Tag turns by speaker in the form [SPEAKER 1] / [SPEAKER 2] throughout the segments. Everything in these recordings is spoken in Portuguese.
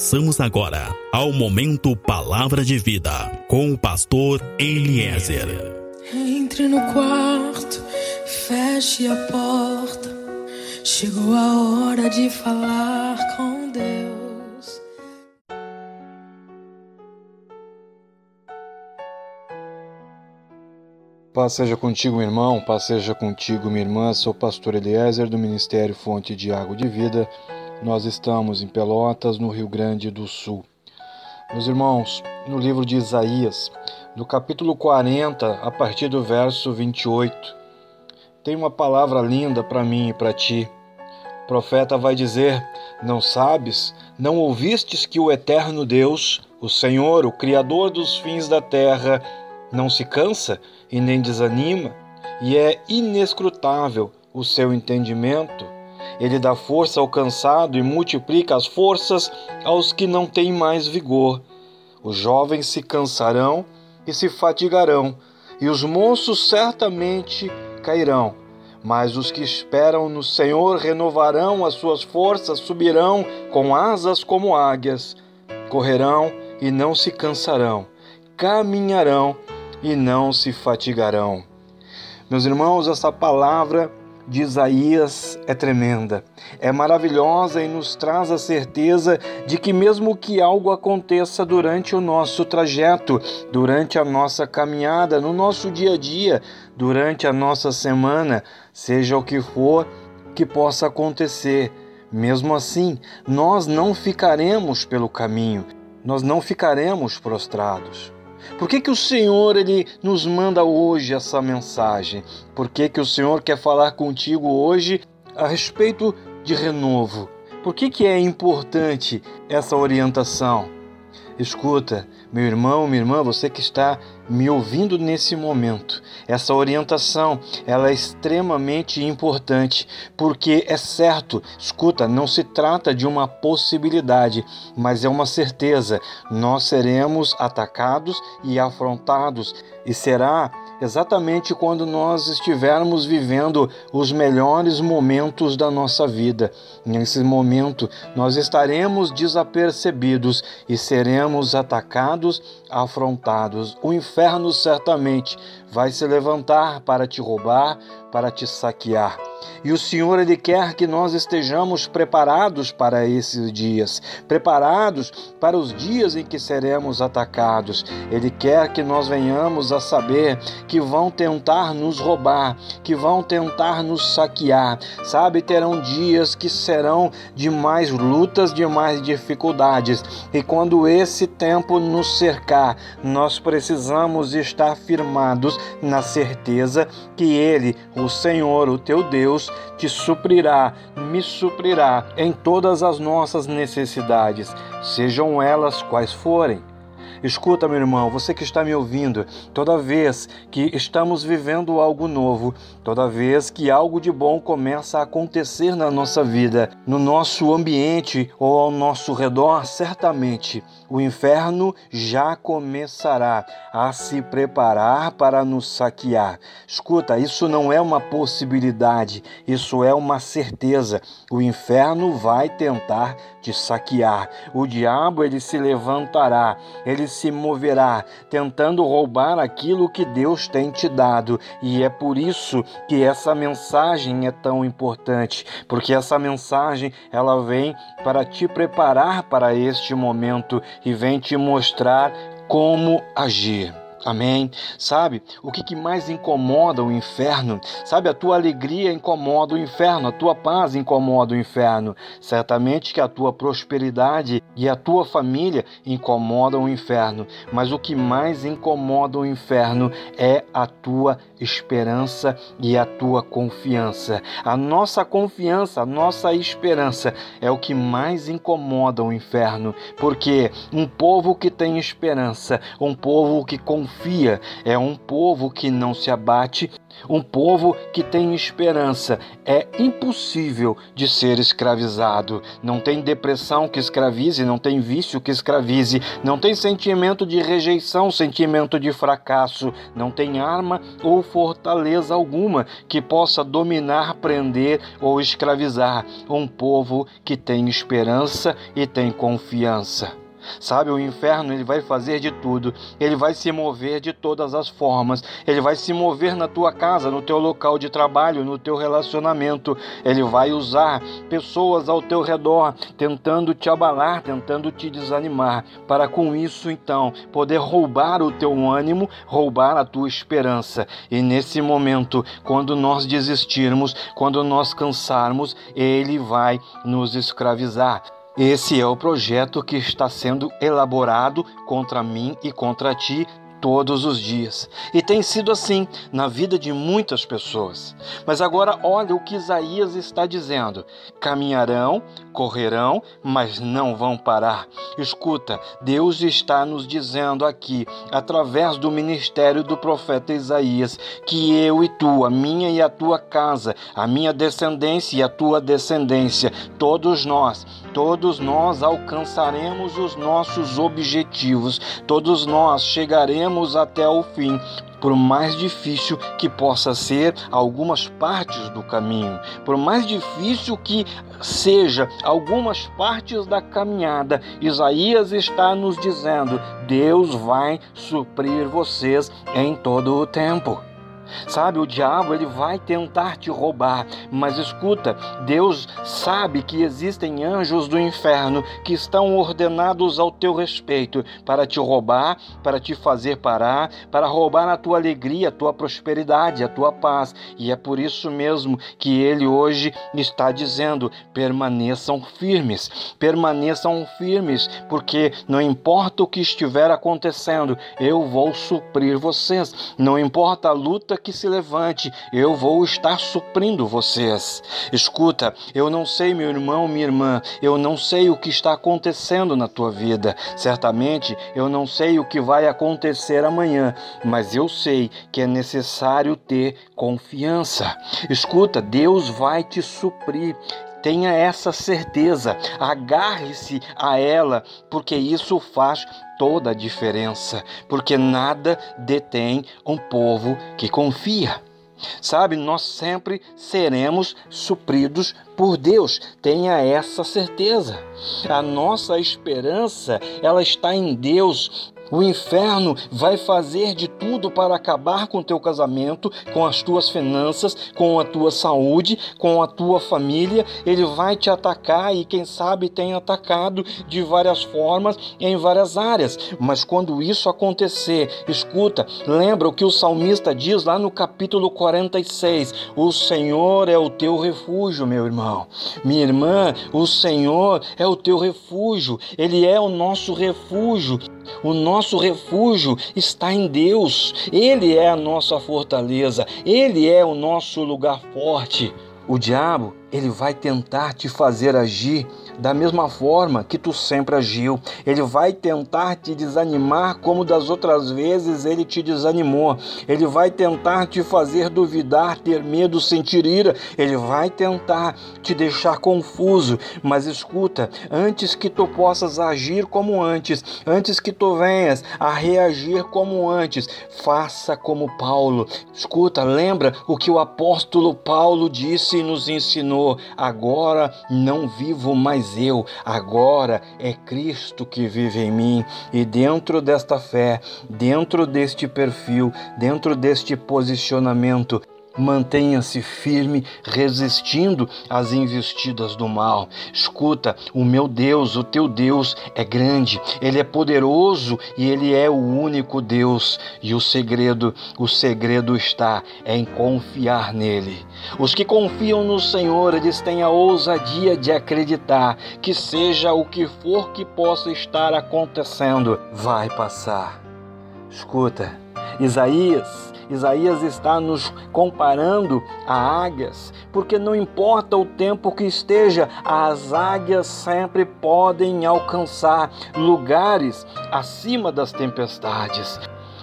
[SPEAKER 1] Passamos agora ao momento Palavra de Vida com o pastor Eliezer.
[SPEAKER 2] Entre no quarto, feche a porta. Chegou a hora de falar com Deus.
[SPEAKER 3] Paz seja contigo, meu irmão, paz seja contigo, minha irmã. Sou o pastor Eliezer do Ministério Fonte de Água de Vida. Nós estamos em Pelotas, no Rio Grande do Sul. Meus irmãos, no livro de Isaías, no capítulo 40, a partir do verso 28, tem uma palavra linda para mim e para ti. O profeta vai dizer: Não sabes, não ouvistes que o eterno Deus, o Senhor, o Criador dos fins da terra, não se cansa e nem desanima, e é inescrutável o seu entendimento. Ele dá força ao cansado e multiplica as forças aos que não têm mais vigor. Os jovens se cansarão e se fatigarão, e os moços certamente cairão. Mas os que esperam no Senhor renovarão as suas forças, subirão com asas como águias, correrão e não se cansarão, caminharão e não se fatigarão. Meus irmãos, essa palavra de Isaías é tremenda, é maravilhosa e nos traz a certeza de que, mesmo que algo aconteça durante o nosso trajeto, durante a nossa caminhada, no nosso dia a dia, durante a nossa semana, seja o que for que possa acontecer, mesmo assim, nós não ficaremos pelo caminho, nós não ficaremos prostrados. Por que, que o Senhor ele nos manda hoje essa mensagem? Por que, que o Senhor quer falar contigo hoje a respeito de renovo? Por que, que é importante essa orientação? Escuta, meu irmão, minha irmã, você que está me ouvindo nesse momento, essa orientação, ela é extremamente importante, porque é certo, escuta, não se trata de uma possibilidade, mas é uma certeza. Nós seremos atacados e afrontados e será exatamente quando nós estivermos vivendo os melhores momentos da nossa vida. Nesse momento, nós estaremos desapercebidos e seremos atacados, afrontados. O inferno certamente vai se levantar para te roubar, para te saquear. E o Senhor ele quer que nós estejamos preparados para esses dias, preparados para os dias em que seremos atacados. Ele quer que nós venhamos a saber que vão tentar nos roubar, que vão tentar nos saquear. Sabe, terão dias que serão de mais lutas, de mais dificuldades. E quando esse tempo nos cercar, nós precisamos estar firmados na certeza que ele, o Senhor, o teu Deus, te suprirá, me suprirá em todas as nossas necessidades, sejam elas quais forem. Escuta, meu irmão, você que está me ouvindo, toda vez que estamos vivendo algo novo, toda vez que algo de bom começa a acontecer na nossa vida, no nosso ambiente ou ao nosso redor, certamente o inferno já começará a se preparar para nos saquear. Escuta, isso não é uma possibilidade, isso é uma certeza. O inferno vai tentar te saquear. O diabo ele se levantará, ele se moverá, tentando roubar aquilo que Deus tem te dado. E é por isso que essa mensagem é tão importante, porque essa mensagem ela vem para te preparar para este momento e vem te mostrar como agir. Amém? Sabe o que, que mais incomoda o inferno? Sabe, a tua alegria incomoda o inferno, a tua paz incomoda o inferno. Certamente que a tua prosperidade e a tua família incomodam o inferno, mas o que mais incomoda o inferno é a tua esperança e a tua confiança. A nossa confiança, a nossa esperança é o que mais incomoda o inferno, porque um povo que tem esperança, um povo que confia, confia, é um povo que não se abate, um povo que tem esperança. É impossível de ser escravizado. Não tem depressão que escravize, não tem vício que escravize, não tem sentimento de rejeição, sentimento de fracasso, não tem arma ou fortaleza alguma que possa dominar, prender ou escravizar um povo que tem esperança e tem confiança. Sabe, o inferno ele vai fazer de tudo, ele vai se mover de todas as formas, ele vai se mover na tua casa, no teu local de trabalho, no teu relacionamento, ele vai usar pessoas ao teu redor tentando te abalar, tentando te desanimar, para com isso então poder roubar o teu ânimo, roubar a tua esperança. E nesse momento, quando nós desistirmos, quando nós cansarmos, ele vai nos escravizar. Esse é o projeto que está sendo elaborado contra mim e contra ti todos os dias. E tem sido assim na vida de muitas pessoas. Mas agora olha o que Isaías está dizendo: caminharão, correrão, mas não vão parar. Escuta, Deus está nos dizendo aqui, através do ministério do profeta Isaías, que eu e tu, a minha e a tua casa, a minha descendência e a tua descendência, todos nós, todos nós alcançaremos os nossos objetivos, todos nós chegaremos iremos até o fim, por mais difícil que possa ser algumas partes do caminho, por mais difícil que seja algumas partes da caminhada, Isaías está nos dizendo: Deus vai suprir vocês em todo o tempo. Sabe, o diabo ele vai tentar te roubar, mas escuta, Deus sabe que existem anjos do inferno que estão ordenados ao teu respeito para te roubar, para te fazer parar, para roubar a tua alegria, a tua prosperidade, a tua paz. E é por isso mesmo que ele hoje está dizendo: permaneçam firmes, permaneçam firmes, porque não importa o que estiver acontecendo, eu vou suprir vocês. Não importa a luta que se levante, eu vou estar suprindo vocês. Escuta, eu não sei, meu irmão, minha irmã, eu não sei o que está acontecendo na tua vida. Certamente eu não sei o que vai acontecer amanhã, mas eu sei que é necessário ter confiança. Escuta, Deus vai te suprir. Tenha essa certeza, agarre-se a ela, porque isso faz toda a diferença, porque nada detém um povo que confia. Sabe, nós sempre seremos supridos por Deus. Tenha essa certeza. A nossa esperança, ela está em Deus. O inferno vai fazer de tudo para acabar com o teu casamento, com as tuas finanças, com a tua saúde, com a tua família. Ele vai te atacar e, quem sabe, tem atacado de várias formas em várias áreas. Mas quando isso acontecer, escuta, lembra o que o salmista diz lá no capítulo 46: O Senhor é o teu refúgio, meu irmão. Minha irmã, o Senhor é o teu refúgio, Ele é o nosso refúgio. O nosso refúgio está em Deus. Ele é a nossa fortaleza. Ele é o nosso lugar forte. O diabo ele vai tentar te fazer agir da mesma forma que tu sempre agiu. Ele vai tentar te desanimar como das outras vezes ele te desanimou. Ele vai tentar te fazer duvidar, ter medo, sentir ira. Ele vai tentar te deixar confuso. Mas escuta, antes que tu possas agir como antes, antes que tu venhas a reagir como antes, faça como Paulo. Escuta, lembra o que o apóstolo Paulo disse e nos ensinou Senhor, agora não vivo mais eu, agora é Cristo que vive em mim. E dentro desta fé, dentro deste perfil, dentro deste posicionamento, Mantenha-se firme, resistindo às investidas do mal. Escuta, o meu Deus, o teu Deus é grande, ele é poderoso e ele é o único Deus. E o segredo, o segredo está em confiar nele. Os que confiam no Senhor, eles têm a ousadia de acreditar que seja o que for que possa estar acontecendo, vai passar. Escuta, Isaías Isaías está nos comparando a águias, porque não importa o tempo que esteja, as águias sempre podem alcançar lugares acima das tempestades.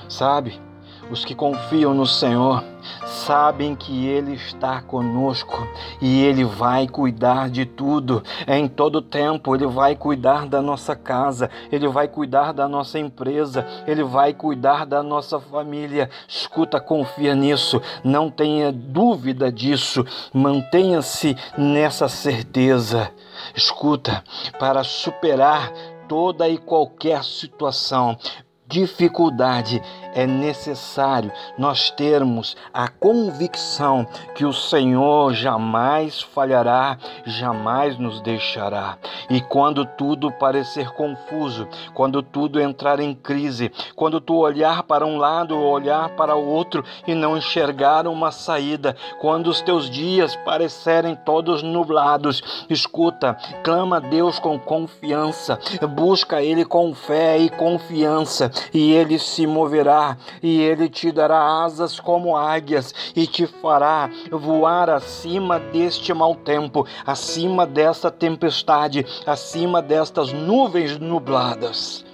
[SPEAKER 3] Sabe? Os que confiam no Senhor sabem que Ele está conosco e Ele vai cuidar de tudo. Em todo tempo, Ele vai cuidar da nossa casa, Ele vai cuidar da nossa empresa, Ele vai cuidar da nossa família. Escuta, confia nisso, não tenha dúvida disso, mantenha-se nessa certeza. Escuta, para superar toda e qualquer situação, dificuldade, é necessário nós termos a convicção que o Senhor jamais falhará, jamais nos deixará. E quando tudo parecer confuso, quando tudo entrar em crise, quando tu olhar para um lado ou olhar para o outro e não enxergar uma saída, quando os teus dias parecerem todos nublados, escuta, clama a Deus com confiança, busca Ele com fé e confiança, e Ele se moverá e ele te dará asas como águias e te fará voar acima deste mau tempo, acima desta tempestade, acima destas nuvens nubladas.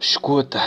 [SPEAKER 3] Escuta,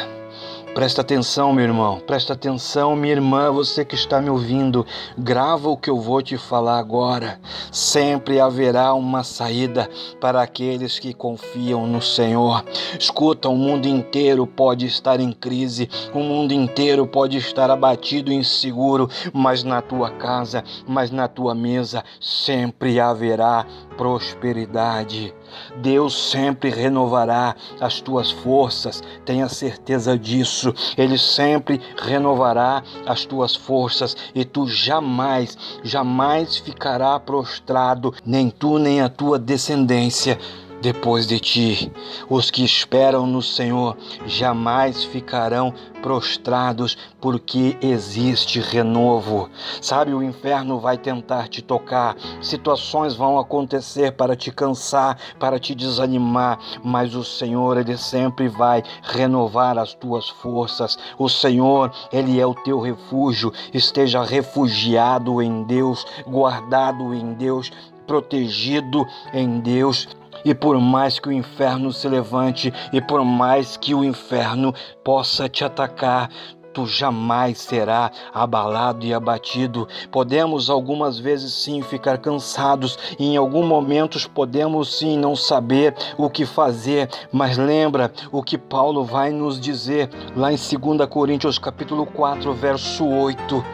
[SPEAKER 3] Presta atenção, meu irmão, presta atenção, minha irmã, você que está me ouvindo, grava o que eu vou te falar agora. Sempre haverá uma saída para aqueles que confiam no Senhor. Escuta, o mundo inteiro pode estar em crise, o mundo inteiro pode estar abatido e inseguro, mas na tua casa, mas na tua mesa sempre haverá prosperidade. Deus sempre renovará as tuas forças, tenha certeza disso. Ele sempre renovará as tuas forças e tu jamais, jamais ficará prostrado, nem tu nem a tua descendência depois de ti. Os que esperam no Senhor jamais ficarão prostrados, porque existe renovo. Sabe, o inferno vai tentar te tocar, situações vão acontecer para te cansar, para te desanimar, mas o Senhor, Ele sempre vai renovar as tuas forças. O Senhor, Ele é o teu refúgio. Esteja refugiado em Deus, guardado em Deus, protegido em Deus. E por mais que o inferno se levante, e por mais que o inferno possa te atacar, tu jamais será abalado e abatido. Podemos algumas vezes sim ficar cansados e em alguns momentos podemos sim não saber o que fazer, mas lembra o que Paulo vai nos dizer lá em 2 Coríntios capítulo 4, verso 8.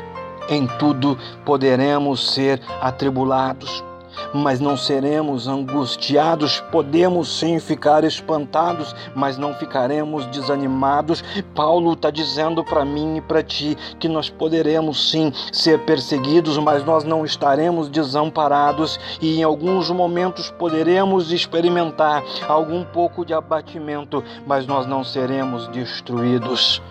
[SPEAKER 3] Em tudo poderemos ser atribulados mas não seremos angustiados. Podemos sim ficar espantados, mas não ficaremos desanimados. Paulo está dizendo para mim e para ti que nós poderemos sim ser perseguidos, mas nós não estaremos desamparados e em alguns momentos poderemos experimentar algum pouco de abatimento, mas nós não seremos destruídos.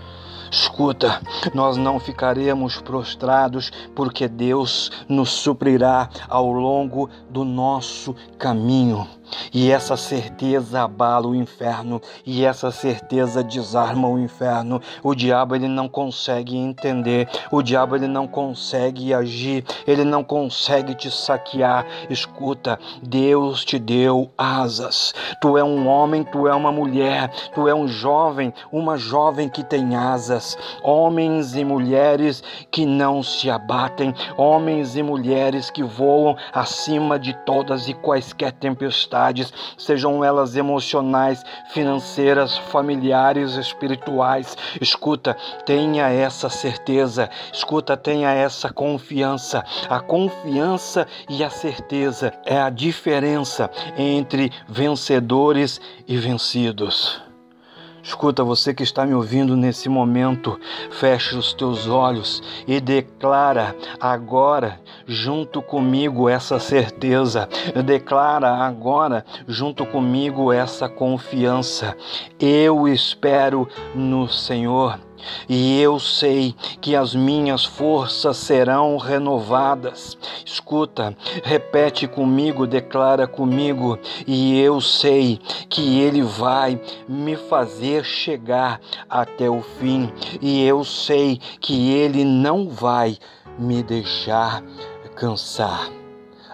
[SPEAKER 3] Escuta, nós não ficaremos prostrados, porque Deus nos suprirá ao longo do nosso caminho. E essa certeza abala o inferno, e essa certeza desarma o inferno. O diabo ele não consegue entender, o diabo ele não consegue agir, ele não consegue te saquear. Escuta, Deus te deu asas. Tu é um homem, tu é uma mulher, tu é um jovem, uma jovem que tem asas. Homens e mulheres que não se abatem, homens e mulheres que voam acima de todas e quaisquer tempestades sejam elas emocionais, financeiras, familiares, espirituais. Escuta, tenha essa certeza, escuta, tenha essa confiança. A confiança e a certeza é a diferença entre vencedores e vencidos. Escuta, você que está me ouvindo nesse momento, feche os teus olhos e declara agora, junto comigo, essa certeza. Declara agora, junto comigo, essa confiança. Eu espero no Senhor e eu sei que as minhas forças serão renovadas. Escuta, repete comigo, declara comigo, e eu sei que Ele vai me fazer chegar até o fim, e eu sei que Ele não vai me deixar cansar.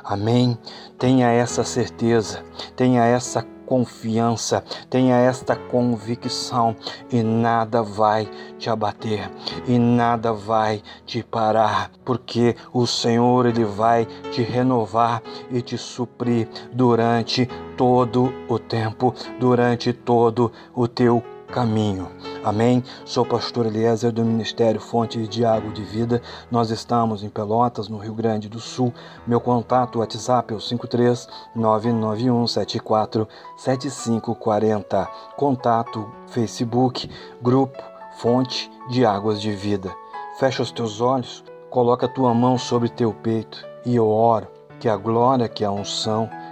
[SPEAKER 3] Amém? Tenha essa certeza, tenha essa confiança, tenha esta convicção e nada vai te abater e nada vai te parar, porque o Senhor ele vai te renovar e te suprir durante todo o tempo, durante todo o teu caminho. Amém? Sou pastor Eliezer do Ministério Fonte de Água de Vida. Nós estamos em Pelotas, no Rio Grande do Sul. Meu contato WhatsApp é o 53 991 74 7540. Contato Facebook, grupo Fonte de Águas de Vida. Fecha os teus olhos, coloca a tua mão sobre teu peito e eu oro que a glória, que a unção,